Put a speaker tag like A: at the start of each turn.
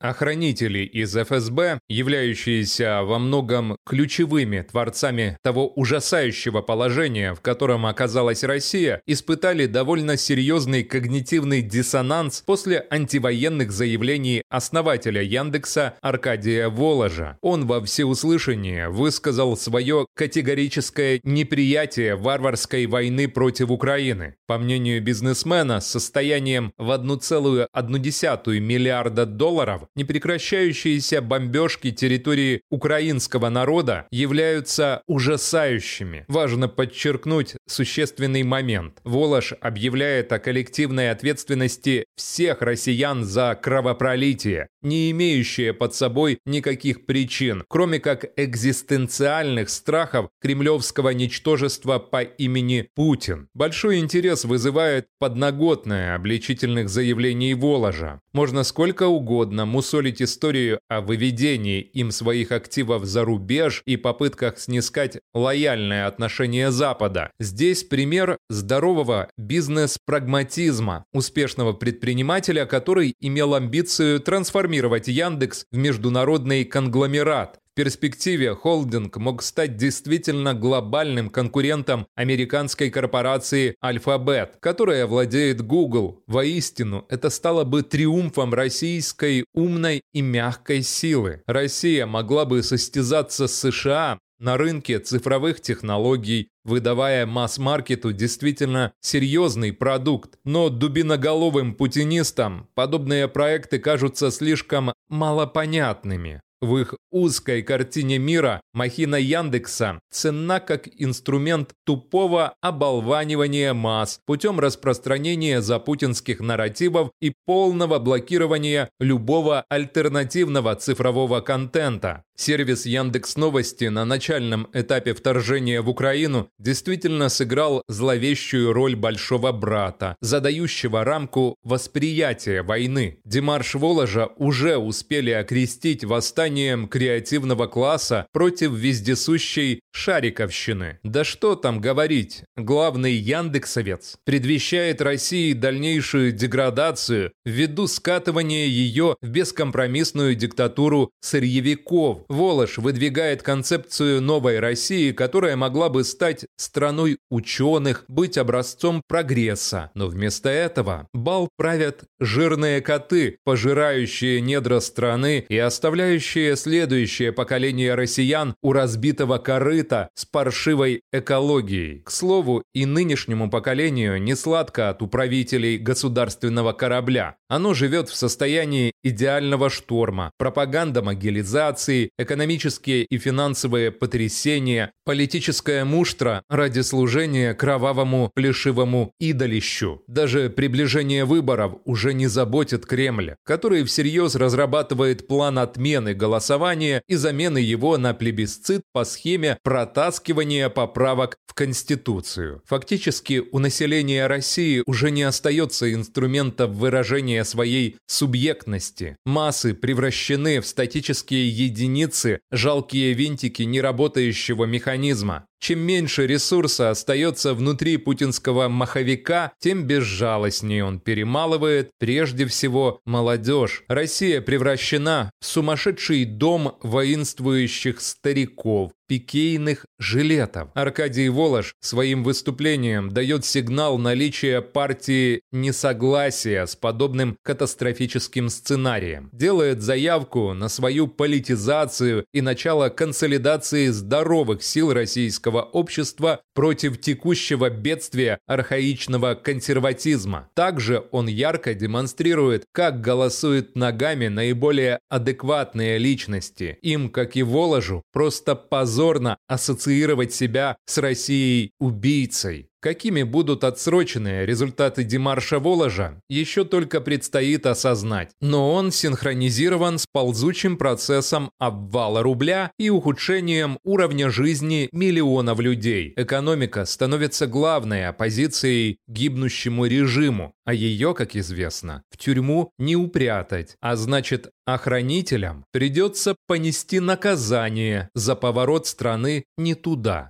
A: Охранители из ФСБ, являющиеся во многом ключевыми творцами того ужасающего положения, в котором оказалась Россия, испытали довольно серьезный когнитивный диссонанс после антивоенных заявлений основателя Яндекса Аркадия Воложа. Он во всеуслышание высказал свое категорическое неприятие варварской войны против Украины. По мнению бизнесмена, состоянием в 1,1 миллиарда долларов непрекращающиеся бомбежки территории украинского народа являются ужасающими. Важно подчеркнуть существенный момент. Волож объявляет о коллективной ответственности всех россиян за кровопролитие, не имеющее под собой никаких причин, кроме как экзистенциальных страхов кремлевского ничтожества по имени Путин. Большой интерес вызывает подноготное обличительных заявлений Воложа. Можно сколько угодно мусолить историю о выведении им своих активов за рубеж и попытках снискать лояльное отношение Запада. Здесь пример здорового бизнес-прагматизма, успешного предпринимателя, который имел амбицию трансформировать Яндекс в международный конгломерат, в перспективе холдинг мог стать действительно глобальным конкурентом американской корпорации Alphabet, которая владеет Google. Воистину, это стало бы триумфом российской умной и мягкой силы. Россия могла бы состязаться с США на рынке цифровых технологий, выдавая масс-маркету действительно серьезный продукт. Но дубиноголовым путинистам подобные проекты кажутся слишком малопонятными. В их узкой картине мира махина Яндекса ценна как инструмент тупого оболванивания масс путем распространения запутинских нарративов и полного блокирования любого альтернативного цифрового контента. Сервис Яндекс Новости на начальном этапе вторжения в Украину действительно сыграл зловещую роль большого брата, задающего рамку восприятия войны. Димарш Воложа уже успели окрестить восстанием креативного класса против вездесущей шариковщины. Да что там говорить, главный Яндексовец предвещает России дальнейшую деградацию ввиду скатывания ее в бескомпромиссную диктатуру сырьевиков, Волош выдвигает концепцию новой России, которая могла бы стать страной ученых, быть образцом прогресса. Но вместо этого бал правят жирные коты, пожирающие недра страны и оставляющие следующее поколение россиян у разбитого корыта с паршивой экологией. К слову, и нынешнему поколению не сладко от управителей государственного корабля. Оно живет в состоянии идеального шторма, пропаганда могилизации, экономические и финансовые потрясения, политическая муштра ради служения кровавому плешивому идолищу. Даже приближение выборов уже не заботит Кремль, который всерьез разрабатывает план отмены голосования и замены его на плебисцит по схеме протаскивания поправок в Конституцию. Фактически у населения России уже не остается инструментов выражения своей субъектности. Массы превращены в статические единицы единицы, жалкие винтики неработающего механизма. Чем меньше ресурса остается внутри путинского маховика, тем безжалостнее он перемалывает прежде всего молодежь. Россия превращена в сумасшедший дом воинствующих стариков, пикейных жилетов. Аркадий Волош своим выступлением дает сигнал наличия партии несогласия с подобным катастрофическим сценарием. Делает заявку на свою политизацию и начало консолидации здоровых сил российского российского общества против текущего бедствия архаичного консерватизма. Также он ярко демонстрирует, как голосуют ногами наиболее адекватные личности. Им, как и Воложу, просто позорно ассоциировать себя с Россией убийцей. Какими будут отсроченные результаты демарша Воложа, еще только предстоит осознать. Но он синхронизирован с ползучим процессом обвала рубля и ухудшением уровня жизни миллионов людей. Экономика становится главной оппозицией гибнущему режиму, а ее, как известно, в тюрьму не упрятать, а значит охранителям придется понести наказание за поворот страны не туда.